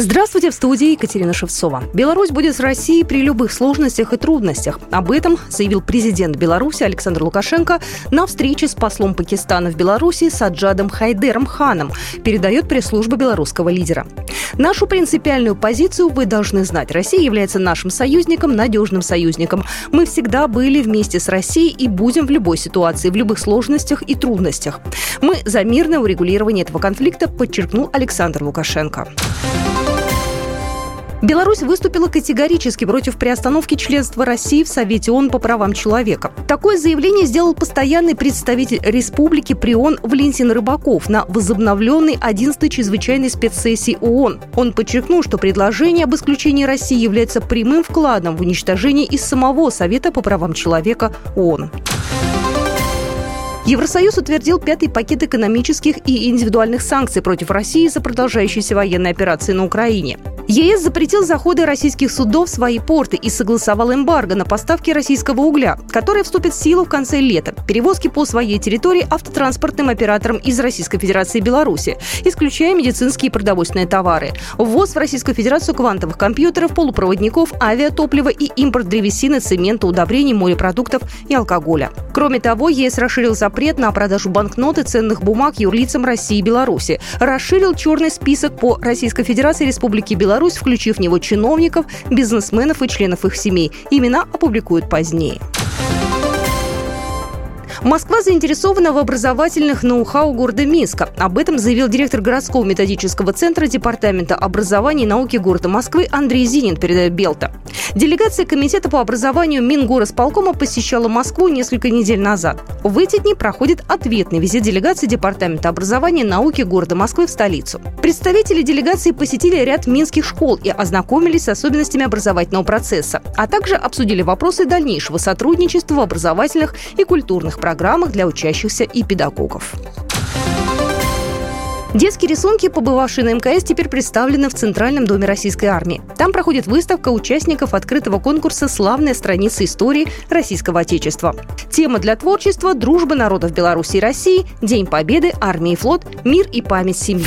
Здравствуйте, в студии Екатерина Шевцова. Беларусь будет с Россией при любых сложностях и трудностях. Об этом заявил президент Беларуси Александр Лукашенко на встрече с послом Пакистана в Беларуси Саджадом Хайдером Ханом, передает пресс-служба белорусского лидера. Нашу принципиальную позицию вы должны знать. Россия является нашим союзником, надежным союзником. Мы всегда были вместе с Россией и будем в любой ситуации, в любых сложностях и трудностях. Мы за мирное урегулирование этого конфликта, подчеркнул Александр Лукашенко. Беларусь выступила категорически против приостановки членства России в Совете ООН по правам человека. Такое заявление сделал постоянный представитель республики при ООН Валентин Рыбаков на возобновленной 11-й чрезвычайной спецсессии ООН. Он подчеркнул, что предложение об исключении России является прямым вкладом в уничтожение из самого Совета по правам человека ООН. Евросоюз утвердил пятый пакет экономических и индивидуальных санкций против России за продолжающиеся военные операции на Украине. ЕС запретил заходы российских судов в свои порты и согласовал эмбарго на поставки российского угля, который вступит в силу в конце лета. Перевозки по своей территории автотранспортным операторам из Российской Федерации и Беларуси, исключая медицинские и продовольственные товары. Ввоз в Российскую Федерацию квантовых компьютеров, полупроводников, авиатоплива и импорт древесины, цемента, удобрений, морепродуктов и алкоголя. Кроме того, ЕС расширил запрет на продажу банкнот и ценных бумаг юрлицам России и Беларуси, расширил черный список по Российской Федерации и Республике Беларусь Беларусь, включив в него чиновников, бизнесменов и членов их семей. Имена опубликуют позднее. Москва заинтересована в образовательных ноу-хау города Минска. Об этом заявил директор городского методического центра Департамента образования и науки города Москвы Андрей Зинин, передает Белта. Делегация Комитета по образованию Мингоросполкома посещала Москву несколько недель назад. В эти дни проходит ответный визит делегации Департамента образования и науки города Москвы в столицу. Представители делегации посетили ряд минских школ и ознакомились с особенностями образовательного процесса, а также обсудили вопросы дальнейшего сотрудничества в образовательных и культурных процессах программах для учащихся и педагогов. Детские рисунки, побывавшие на МКС, теперь представлены в Центральном доме Российской армии. Там проходит выставка участников открытого конкурса «Славная страница истории Российского Отечества». Тема для творчества – дружба народов Беларуси и России, День Победы, армии и флот, мир и память семьи.